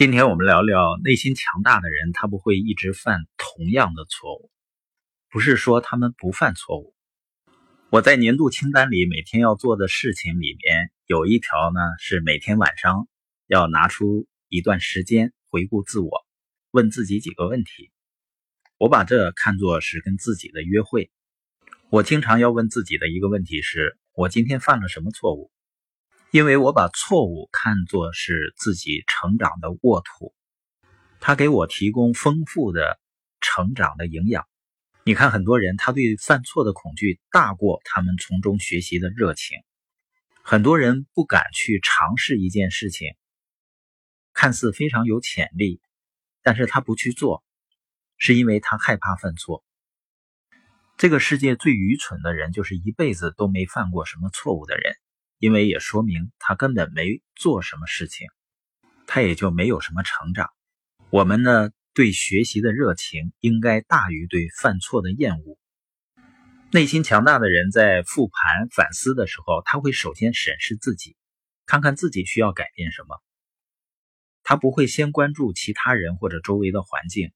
今天我们聊聊内心强大的人，他不会一直犯同样的错误，不是说他们不犯错误。我在年度清单里每天要做的事情里面有一条呢，是每天晚上要拿出一段时间回顾自我，问自己几个问题。我把这看作是跟自己的约会。我经常要问自己的一个问题是：我今天犯了什么错误？因为我把错误看作是自己成长的沃土，它给我提供丰富的成长的营养。你看，很多人他对犯错的恐惧大过他们从中学习的热情。很多人不敢去尝试一件事情，看似非常有潜力，但是他不去做，是因为他害怕犯错。这个世界最愚蠢的人，就是一辈子都没犯过什么错误的人。因为也说明他根本没做什么事情，他也就没有什么成长。我们呢，对学习的热情应该大于对犯错的厌恶。内心强大的人在复盘反思的时候，他会首先审视自己，看看自己需要改变什么。他不会先关注其他人或者周围的环境。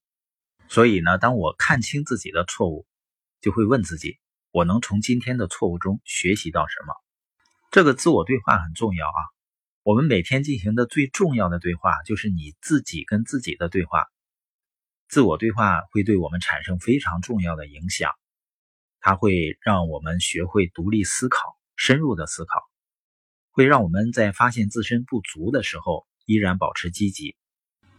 所以呢，当我看清自己的错误，就会问自己：我能从今天的错误中学习到什么？这个自我对话很重要啊！我们每天进行的最重要的对话，就是你自己跟自己的对话。自我对话会对我们产生非常重要的影响，它会让我们学会独立思考、深入的思考，会让我们在发现自身不足的时候依然保持积极。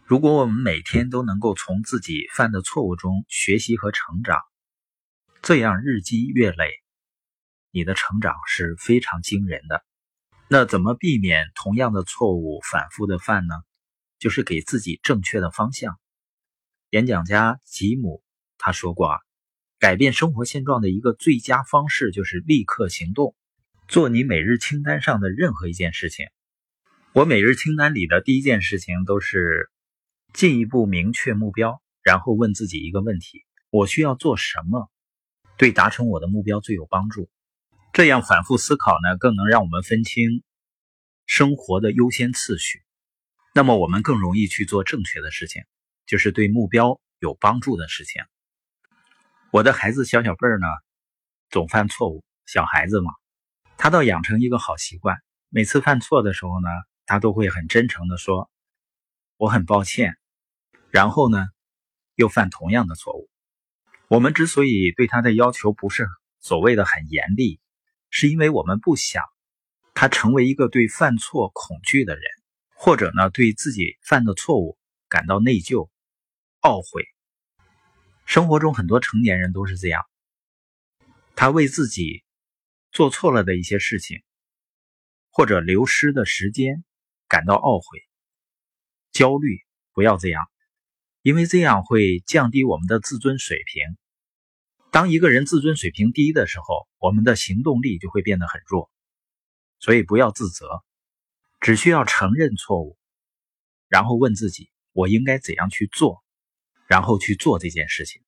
如果我们每天都能够从自己犯的错误中学习和成长，这样日积月累。你的成长是非常惊人的。那怎么避免同样的错误反复的犯呢？就是给自己正确的方向。演讲家吉姆他说过啊，改变生活现状的一个最佳方式就是立刻行动，做你每日清单上的任何一件事情。我每日清单里的第一件事情都是进一步明确目标，然后问自己一个问题：我需要做什么，对达成我的目标最有帮助？这样反复思考呢，更能让我们分清生活的优先次序。那么我们更容易去做正确的事情，就是对目标有帮助的事情。我的孩子小小辈儿呢，总犯错误。小孩子嘛，他倒养成一个好习惯，每次犯错的时候呢，他都会很真诚的说：“我很抱歉。”然后呢，又犯同样的错误。我们之所以对他的要求不是所谓的很严厉。是因为我们不想他成为一个对犯错恐惧的人，或者呢对自己犯的错误感到内疚、懊悔。生活中很多成年人都是这样，他为自己做错了的一些事情，或者流失的时间感到懊悔、焦虑。不要这样，因为这样会降低我们的自尊水平。当一个人自尊水平低的时候，我们的行动力就会变得很弱。所以不要自责，只需要承认错误，然后问自己：我应该怎样去做，然后去做这件事情。